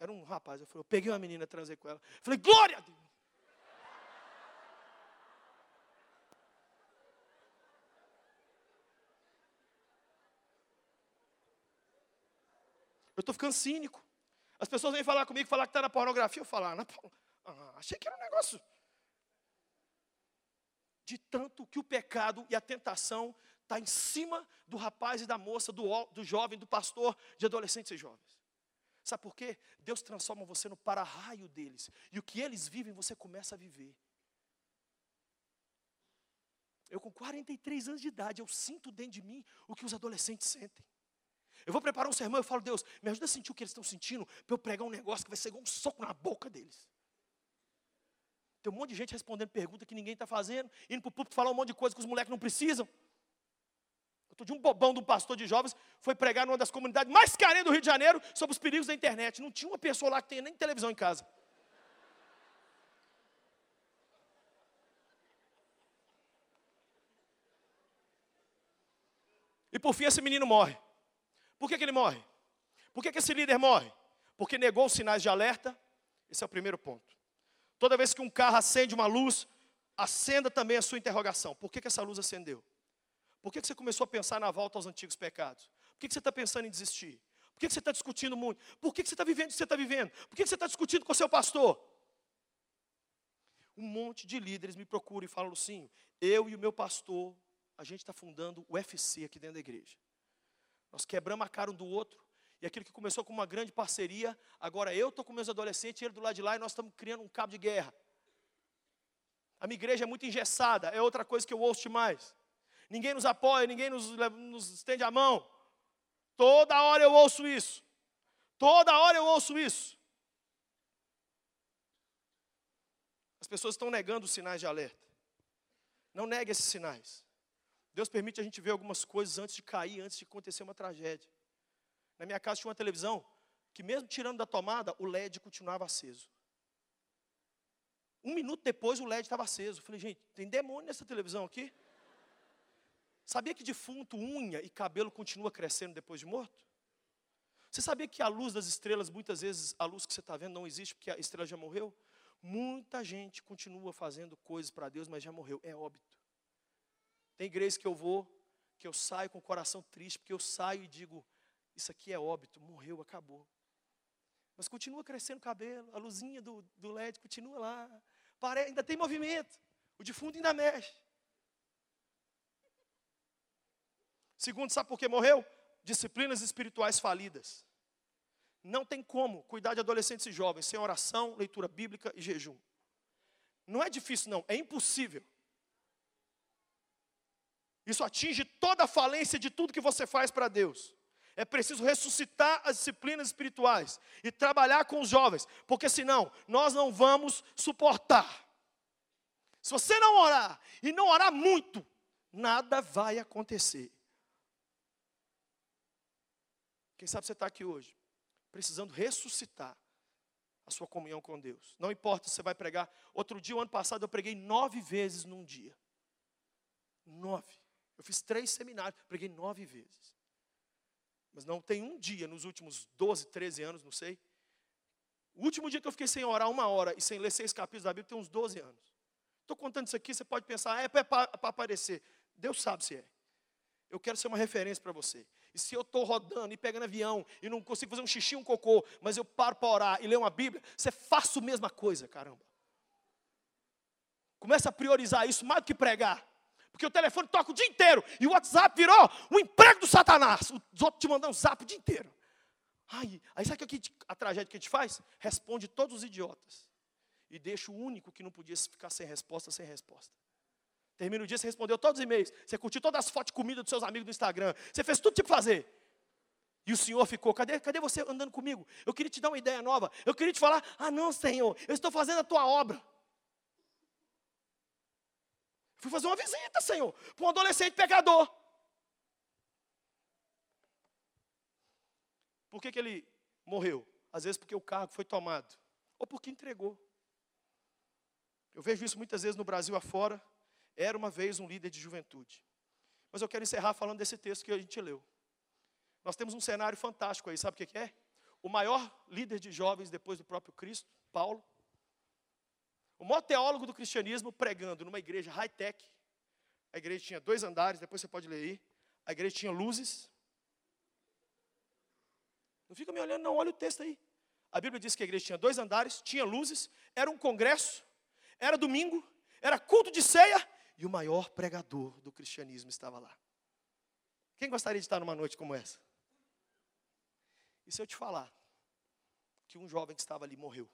Era um rapaz, eu, falei, eu peguei uma menina, transei com ela. Falei, glória a Deus! Eu estou ficando cínico. As pessoas vêm falar comigo, falar que está na pornografia. Eu falo, ah, na, ah, achei que era um negócio. De tanto que o pecado e a tentação está em cima do rapaz e da moça, do, do jovem, do pastor, de adolescentes e jovens. Sabe por quê? Deus transforma você no para-raio deles. E o que eles vivem, você começa a viver. Eu, com 43 anos de idade, eu sinto dentro de mim o que os adolescentes sentem. Eu vou preparar um sermão, eu falo, Deus, me ajuda a sentir o que eles estão sentindo, para eu pregar um negócio que vai ser igual um soco na boca deles. Tem um monte de gente respondendo pergunta que ninguém está fazendo, indo para o púlpito falar um monte de coisa que os moleques não precisam. Outro de um bobão de um pastor de jovens foi pregar numa das comunidades mais carentes do Rio de Janeiro sobre os perigos da internet. Não tinha uma pessoa lá que tenha nem televisão em casa. E por fim esse menino morre. Por que, que ele morre? Por que, que esse líder morre? Porque negou os sinais de alerta. Esse é o primeiro ponto. Toda vez que um carro acende uma luz, acenda também a sua interrogação. Por que, que essa luz acendeu? Por que, você começou a pensar na volta aos antigos pecados? Por que, você está pensando em desistir? Por que, você está discutindo muito? Por que, você está vivendo o que você está vivendo? Por que, você está discutindo com o seu pastor? Um monte de líderes me procuram e falam, Lucinho, eu e o meu pastor, a gente está fundando o UFC aqui dentro da igreja. Nós quebramos a cara um do outro, e aquilo que começou com uma grande parceria, agora eu estou com meus adolescentes, ele do lado de lá, e nós estamos criando um cabo de guerra. A minha igreja é muito engessada, é outra coisa que eu ouço demais. Ninguém nos apoia, ninguém nos, nos estende a mão. Toda hora eu ouço isso. Toda hora eu ouço isso. As pessoas estão negando os sinais de alerta. Não negue esses sinais. Deus permite a gente ver algumas coisas antes de cair, antes de acontecer uma tragédia. Na minha casa tinha uma televisão que, mesmo tirando da tomada, o LED continuava aceso. Um minuto depois, o LED estava aceso. Eu falei, gente, tem demônio nessa televisão aqui? Sabia que defunto, unha e cabelo continua crescendo depois de morto? Você sabia que a luz das estrelas, muitas vezes, a luz que você está vendo não existe porque a estrela já morreu? Muita gente continua fazendo coisas para Deus, mas já morreu. É óbito. Tem igrejas que eu vou, que eu saio com o coração triste, porque eu saio e digo: Isso aqui é óbito, morreu, acabou. Mas continua crescendo o cabelo, a luzinha do, do LED continua lá. Ainda tem movimento. O defunto ainda mexe. Segundo, sabe por que morreu? Disciplinas espirituais falidas. Não tem como cuidar de adolescentes e jovens sem oração, leitura bíblica e jejum. Não é difícil, não, é impossível. Isso atinge toda a falência de tudo que você faz para Deus. É preciso ressuscitar as disciplinas espirituais e trabalhar com os jovens, porque senão nós não vamos suportar. Se você não orar e não orar muito, nada vai acontecer. Quem sabe você está aqui hoje, precisando ressuscitar a sua comunhão com Deus. Não importa se você vai pregar. Outro dia, o ano passado, eu preguei nove vezes num dia. Nove. Eu fiz três seminários, preguei nove vezes. Mas não tem um dia nos últimos 12, 13 anos, não sei. O último dia que eu fiquei sem orar uma hora e sem ler seis capítulos da Bíblia tem uns 12 anos. Estou contando isso aqui, você pode pensar, ah, é para aparecer. Deus sabe se é. Eu quero ser uma referência para você. E se eu estou rodando e pegando avião e não consigo fazer um xixi, um cocô, mas eu paro para orar e ler uma Bíblia, você faça a mesma coisa, caramba. Começa a priorizar isso mais do que pregar. Porque o telefone toca o dia inteiro. E o WhatsApp virou o emprego do Satanás. Os outros te mandam um zap o dia inteiro. Ai, aí sabe que a tragédia que a gente faz? Responde todos os idiotas. E deixa o único que não podia ficar sem resposta, sem resposta. Termina o dia, você respondeu todos os e-mails. Você curtiu todas as fotos de comida dos seus amigos do Instagram. Você fez tudo tipo fazer. E o Senhor ficou, cadê, cadê você andando comigo? Eu queria te dar uma ideia nova. Eu queria te falar, ah não, Senhor, eu estou fazendo a tua obra. Fui fazer uma visita, Senhor, para um adolescente pecador. Por que, que ele morreu? Às vezes porque o cargo foi tomado, ou porque entregou. Eu vejo isso muitas vezes no Brasil afora. Era uma vez um líder de juventude. Mas eu quero encerrar falando desse texto que a gente leu. Nós temos um cenário fantástico aí, sabe o que é? O maior líder de jovens depois do próprio Cristo, Paulo, o maior teólogo do cristianismo pregando numa igreja high-tech. A igreja tinha dois andares, depois você pode ler aí. A igreja tinha luzes. Não fica me olhando, não, olha o texto aí. A Bíblia diz que a igreja tinha dois andares, tinha luzes, era um congresso, era domingo, era culto de ceia, e o maior pregador do cristianismo estava lá. Quem gostaria de estar numa noite como essa? E se eu te falar que um jovem que estava ali morreu?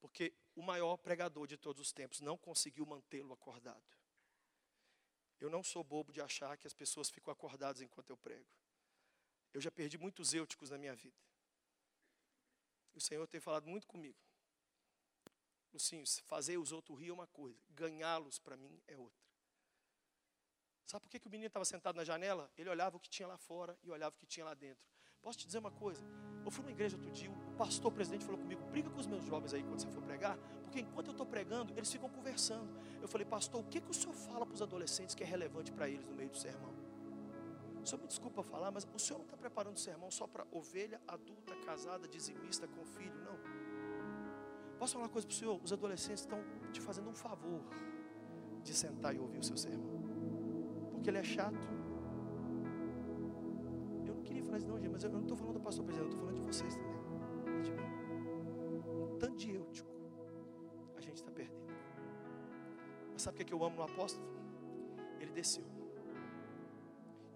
Porque o maior pregador de todos os tempos não conseguiu mantê-lo acordado. Eu não sou bobo de achar que as pessoas ficam acordadas enquanto eu prego. Eu já perdi muitos eúticos na minha vida. E o Senhor tem falado muito comigo. Lucinho, fazer os outros rir é uma coisa, ganhá-los para mim é outra. Sabe por que, que o menino estava sentado na janela? Ele olhava o que tinha lá fora e olhava o que tinha lá dentro. Posso te dizer uma coisa? Eu fui numa igreja outro dia, o pastor o presidente falou comigo: briga com os meus jovens aí quando você for pregar, porque enquanto eu estou pregando, eles ficam conversando. Eu falei, pastor, o que, que o senhor fala para os adolescentes que é relevante para eles no meio do sermão? O senhor me desculpa falar, mas o senhor não está preparando o sermão só para ovelha adulta, casada, dizimista, com filho, não. Posso falar uma coisa para o senhor? Os adolescentes estão te fazendo um favor. de sentar e ouvir o seu sermão. Porque ele é chato. Eu não queria falar isso não, gente, mas eu não estou falando do pastor presidente, eu estou falando de vocês também. E de mim. Um tanto de eutico a gente está perdendo. Mas sabe o que, é que eu amo no apóstolo? Ele desceu.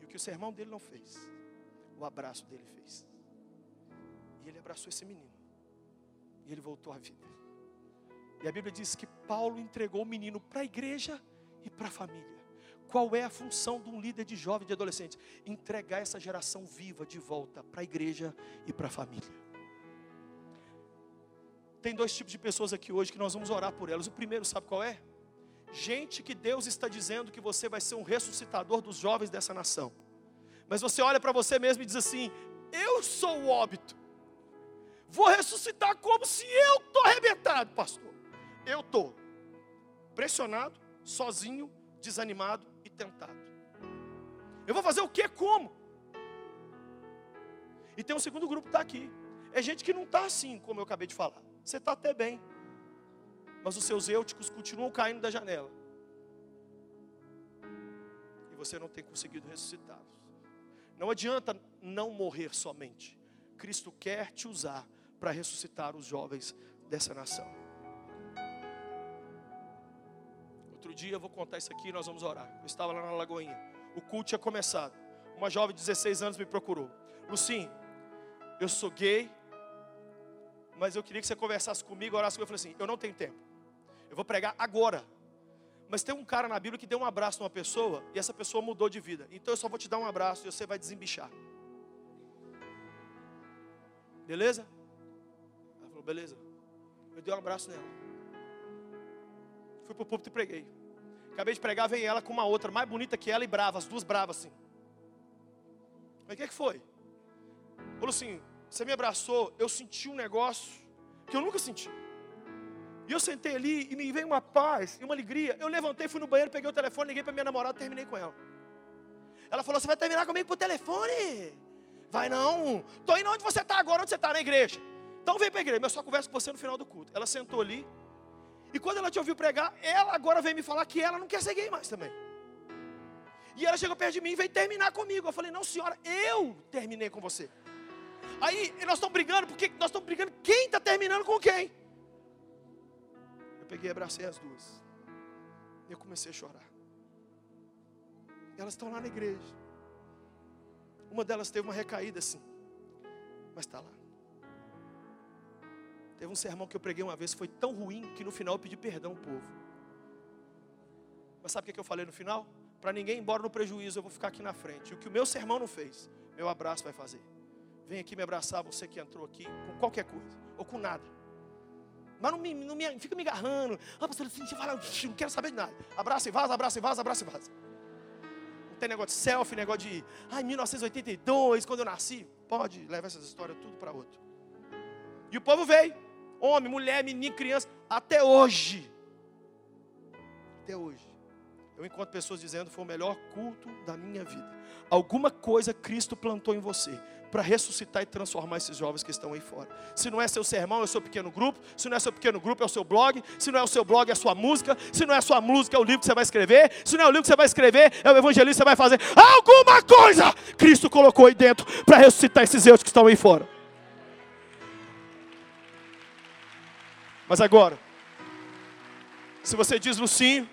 E o que o sermão dele não fez, o abraço dele fez. E ele abraçou esse menino. E ele voltou à vida. E a Bíblia diz que Paulo entregou o menino para a igreja e para a família. Qual é a função de um líder de jovem e de adolescente? Entregar essa geração viva de volta para a igreja e para a família. Tem dois tipos de pessoas aqui hoje que nós vamos orar por elas. O primeiro, sabe qual é? Gente que Deus está dizendo que você vai ser um ressuscitador dos jovens dessa nação. Mas você olha para você mesmo e diz assim: Eu sou o óbito. Vou ressuscitar como se eu estou arrebentado, pastor. Eu estou pressionado, sozinho, desanimado e tentado. Eu vou fazer o que? Como? E tem um segundo grupo que está aqui. É gente que não está assim, como eu acabei de falar. Você está até bem. Mas os seus eúticos continuam caindo da janela. E você não tem conseguido ressuscitá-los. Não adianta não morrer somente. Cristo quer te usar para ressuscitar os jovens dessa nação. Outro dia eu vou contar isso aqui e nós vamos orar. Eu estava lá na Lagoinha. O culto tinha começado. Uma jovem de 16 anos me procurou. Lucinho, eu sou gay, mas eu queria que você conversasse comigo, orasse comigo. Eu falei assim: eu não tenho tempo. Eu vou pregar agora. Mas tem um cara na Bíblia que deu um abraço numa pessoa e essa pessoa mudou de vida. Então eu só vou te dar um abraço e você vai desembichar. Beleza? Beleza. Eu dei um abraço nela. Fui para o púlpito e preguei. Acabei de pregar, vem ela com uma outra, mais bonita que ela e brava, as duas bravas assim. Mas o que, que foi? Falou assim: você me abraçou, eu senti um negócio que eu nunca senti. E eu sentei ali e me veio uma paz e uma alegria. Eu levantei, fui no banheiro, peguei o telefone, liguei para minha namorada e terminei com ela. Ela falou: Você vai terminar comigo por telefone? Vai não. Estou indo onde você está agora, onde você está, na igreja. Então vem para a igreja, eu só converso com você no final do culto. Ela sentou ali. E quando ela te ouviu pregar, ela agora veio me falar que ela não quer ser gay mais também. E ela chegou perto de mim e veio terminar comigo. Eu falei: Não, senhora, eu terminei com você. Aí nós estamos brigando, porque nós estamos brigando quem está terminando com quem. Eu peguei e abracei as duas. Eu comecei a chorar. Elas estão lá na igreja. Uma delas teve uma recaída assim. Mas está lá. Teve um sermão que eu preguei uma vez, foi tão ruim que no final eu pedi perdão ao povo. Mas sabe o que eu falei no final? Para ninguém ir embora no prejuízo, eu vou ficar aqui na frente. E o que o meu sermão não fez, meu abraço vai fazer. Vem aqui me abraçar, você que entrou aqui, com qualquer coisa, ou com nada. Mas não me, não me fica me agarrando. Ah, pastor, você fala, não quero saber de nada. Abraça e vaza, abraça e vaza, abraça e vaza. Não tem negócio de selfie, negócio de, ai, 1982, quando eu nasci. Pode levar essas histórias tudo para outro. E o povo veio. Homem, mulher, menino, criança. Até hoje. Até hoje. Eu encontro pessoas dizendo foi o melhor culto da minha vida. Alguma coisa Cristo plantou em você para ressuscitar e transformar esses jovens que estão aí fora. Se não é seu sermão, é o seu pequeno grupo. Se não é seu pequeno grupo, é o seu blog. Se não é o seu blog, é a sua música. Se não é a sua música, é o livro que você vai escrever. Se não é o livro que você vai escrever, é o evangelista que você vai fazer. Alguma coisa Cristo colocou aí dentro para ressuscitar esses eus que estão aí fora. Mas agora, se você diz Lucinho,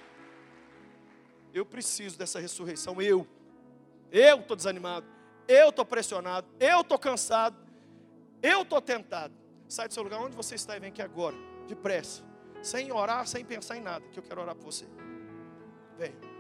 eu preciso dessa ressurreição, eu, eu estou desanimado, eu estou pressionado, eu estou cansado, eu estou tentado. Sai do seu lugar onde você está e vem aqui agora, depressa, sem orar, sem pensar em nada, que eu quero orar por você. Vem.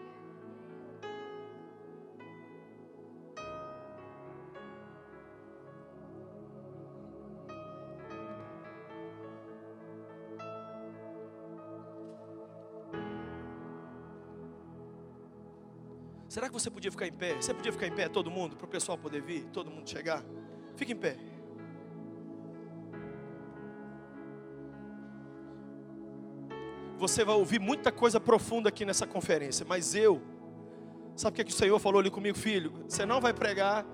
Será que você podia ficar em pé? Você podia ficar em pé, todo mundo, para o pessoal poder vir, todo mundo chegar? Fique em pé. Você vai ouvir muita coisa profunda aqui nessa conferência, mas eu, sabe o que, é que o Senhor falou ali comigo, filho? Você não vai pregar.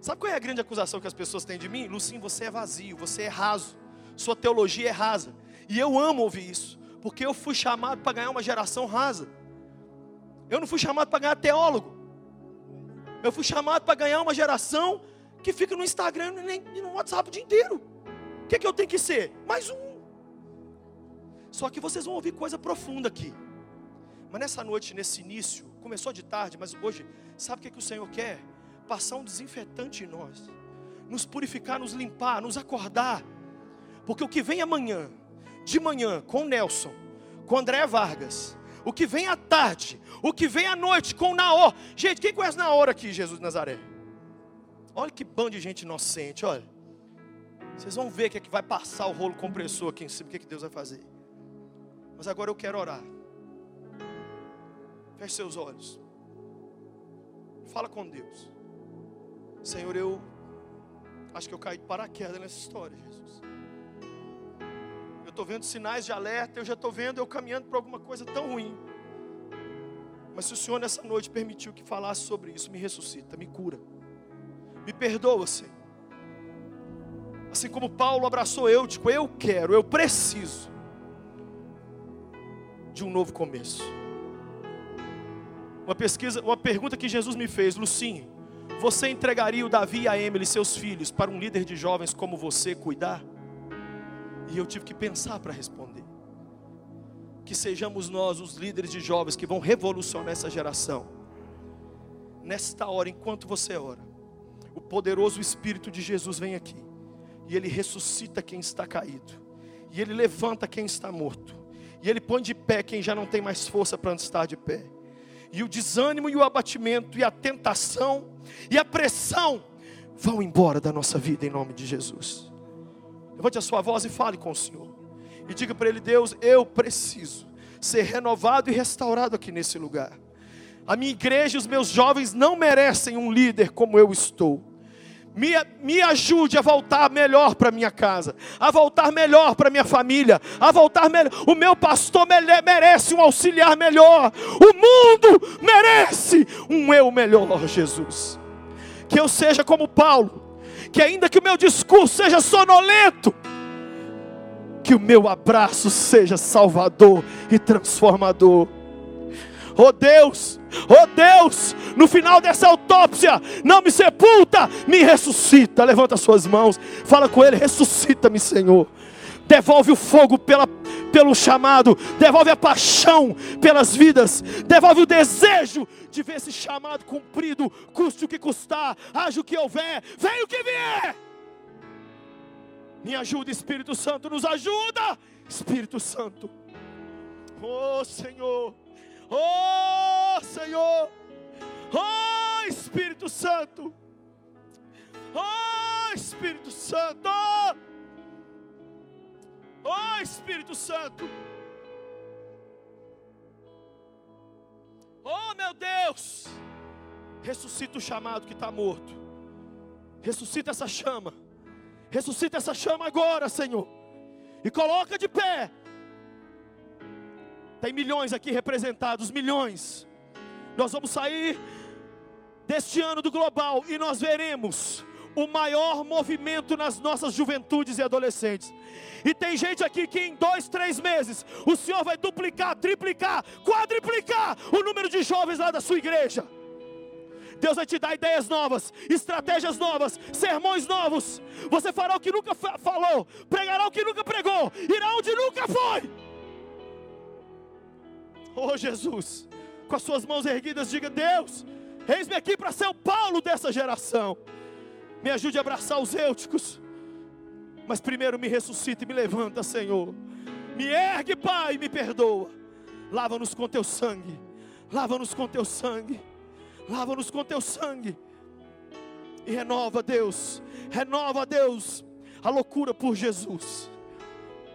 Sabe qual é a grande acusação que as pessoas têm de mim? Lucinho, você é vazio, você é raso, sua teologia é rasa. E eu amo ouvir isso Porque eu fui chamado para ganhar uma geração rasa. Eu não fui chamado para ganhar teólogo. Eu fui chamado para ganhar uma geração que fica no Instagram e no WhatsApp o dia inteiro. O que, é que eu tenho que ser? Mais um. Só que vocês vão ouvir coisa profunda aqui. Mas nessa noite, nesse início, começou de tarde, mas hoje, sabe o que, é que o Senhor quer? Passar um desinfetante em nós, nos purificar, nos limpar, nos acordar. Porque o que vem amanhã, de manhã, com o Nelson, com o André Vargas, o que vem à tarde, o que vem à noite com Naor. Gente, quem conhece Naor aqui, Jesus de Nazaré? Olha que bando de gente inocente, olha. Vocês vão ver que é que vai passar o rolo compressor aqui em cima, o que, é que Deus vai fazer. Mas agora eu quero orar. Feche seus olhos. Fala com Deus. Senhor, eu acho que eu caí de paraquedas nessa história, Jesus. Estou vendo sinais de alerta, eu já estou vendo eu caminhando para alguma coisa tão ruim. Mas se o Senhor nessa noite permitiu que falasse sobre isso, me ressuscita, me cura. Me perdoa, Senhor. Assim como Paulo abraçou eu, tipo, eu quero, eu preciso de um novo começo. Uma pesquisa, uma pergunta que Jesus me fez, Lucinho, você entregaria o Davi e a Emily, seus filhos, para um líder de jovens como você cuidar? E eu tive que pensar para responder. Que sejamos nós os líderes de jovens que vão revolucionar essa geração. Nesta hora, enquanto você ora, o poderoso Espírito de Jesus vem aqui e ele ressuscita quem está caído, e ele levanta quem está morto, e ele põe de pé quem já não tem mais força para estar de pé. E o desânimo e o abatimento e a tentação e a pressão vão embora da nossa vida em nome de Jesus. Levante a sua voz e fale com o Senhor. E diga para Ele: Deus, eu preciso ser renovado e restaurado aqui nesse lugar. A minha igreja e os meus jovens não merecem um líder como eu estou. Me, me ajude a voltar melhor para minha casa, a voltar melhor para minha família, a voltar melhor. O meu pastor merece um auxiliar melhor. O mundo merece um eu melhor, Jesus. Que eu seja como Paulo, que ainda que o meu discurso seja sonolento, que o meu abraço seja salvador e transformador. Oh Deus, oh Deus, no final dessa autópsia, não me sepulta, me ressuscita. Levanta suas mãos, fala com Ele: ressuscita-me, Senhor. Devolve o fogo pela, pelo chamado, devolve a paixão pelas vidas, devolve o desejo de ver esse chamado cumprido, custe o que custar, haja o que houver, venha o que vier. Me ajuda, Espírito Santo, nos ajuda, Espírito Santo. Oh Senhor. Oh Senhor, oh Espírito Santo, oh Espírito Santo, oh Espírito Santo, oh meu Deus, ressuscita o chamado que está morto, ressuscita essa chama, ressuscita essa chama agora, Senhor, e coloca de pé. Tem milhões aqui representados, milhões. Nós vamos sair deste ano do global e nós veremos o maior movimento nas nossas juventudes e adolescentes. E tem gente aqui que em dois, três meses o Senhor vai duplicar, triplicar, quadriplicar o número de jovens lá da sua igreja. Deus vai te dar ideias novas, estratégias novas, sermões novos. Você fará o que nunca falou, pregará o que nunca pregou, irá onde nunca foi. Oh Jesus, com as suas mãos erguidas, diga: Deus, eis-me aqui para ser o Paulo dessa geração. Me ajude a abraçar os eúticos. Mas primeiro me ressuscita e me levanta, Senhor. Me ergue, Pai, e me perdoa. Lava-nos com teu sangue. Lava-nos com teu sangue. Lava-nos com teu sangue. E renova, Deus. Renova, Deus, a loucura por Jesus.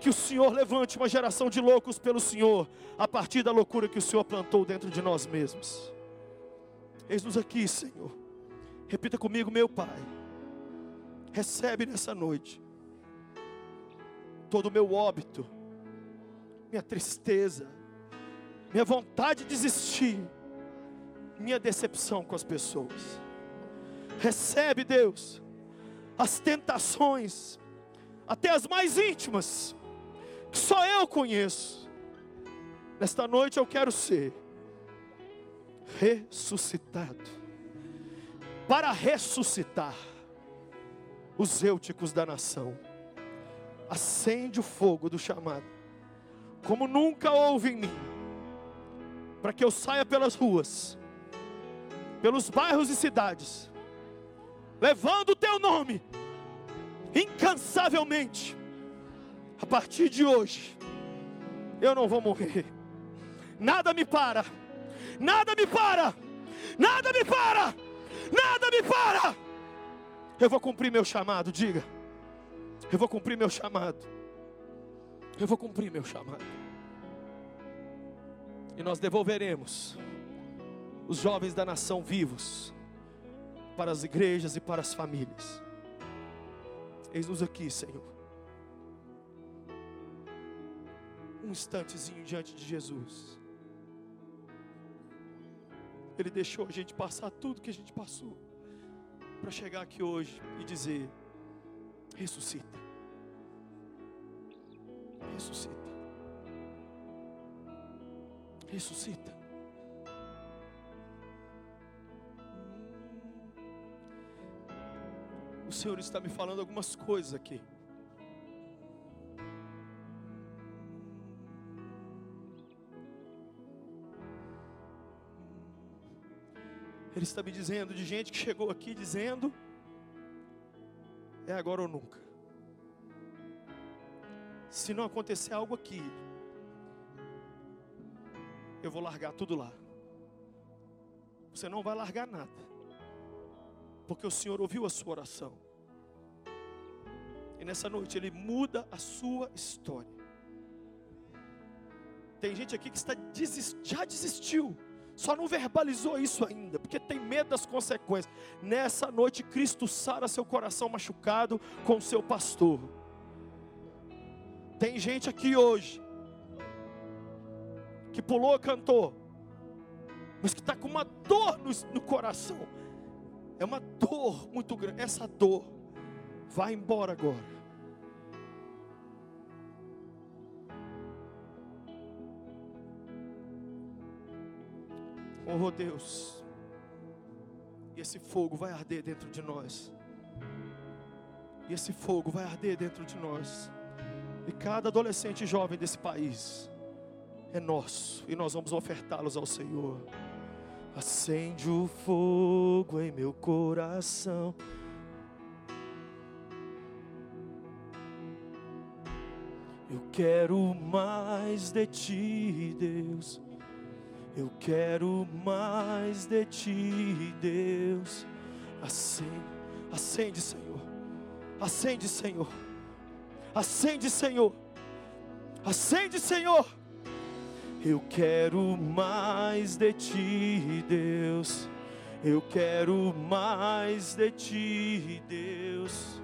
Que o Senhor levante uma geração de loucos pelo Senhor, a partir da loucura que o Senhor plantou dentro de nós mesmos. Eis-nos aqui, Senhor. Repita comigo, meu Pai. Recebe nessa noite todo o meu óbito, minha tristeza, minha vontade de desistir, minha decepção com as pessoas. Recebe, Deus, as tentações, até as mais íntimas, que só eu conheço. Nesta noite eu quero ser ressuscitado. Para ressuscitar os eúticos da nação. Acende o fogo do chamado, como nunca houve em mim, para que eu saia pelas ruas, pelos bairros e cidades, levando o teu nome, incansavelmente, a partir de hoje, eu não vou morrer, nada me para, nada me para, nada me para, nada me para. Eu vou cumprir meu chamado, diga. Eu vou cumprir meu chamado. Eu vou cumprir meu chamado. E nós devolveremos os jovens da nação vivos para as igrejas e para as famílias. Eis-nos aqui, Senhor. Um instantezinho diante de Jesus. Ele deixou a gente passar tudo que a gente passou para chegar aqui hoje e dizer: ressuscita, ressuscita, ressuscita. O Senhor está me falando algumas coisas aqui. Ele está me dizendo de gente que chegou aqui dizendo: é agora ou nunca. Se não acontecer algo aqui, eu vou largar tudo lá. Você não vai largar nada, porque o Senhor ouviu a sua oração. E nessa noite Ele muda a sua história. Tem gente aqui que está desist, já desistiu só não verbalizou isso ainda, porque tem medo das consequências. Nessa noite, Cristo sara seu coração machucado com o seu pastor. Tem gente aqui hoje que pulou, cantou, mas que está com uma dor no, no coração. É uma dor muito grande. Essa dor vai embora agora. Oh Deus, e esse fogo vai arder dentro de nós. E esse fogo vai arder dentro de nós. E cada adolescente jovem desse país é nosso. E nós vamos ofertá-los ao Senhor. Acende o fogo em meu coração. Eu quero mais de ti, Deus. Eu quero mais de ti, Deus. Acende, acende, Senhor. Acende, Senhor. Acende, Senhor. Acende, Senhor. Eu quero mais de ti, Deus. Eu quero mais de ti, Deus.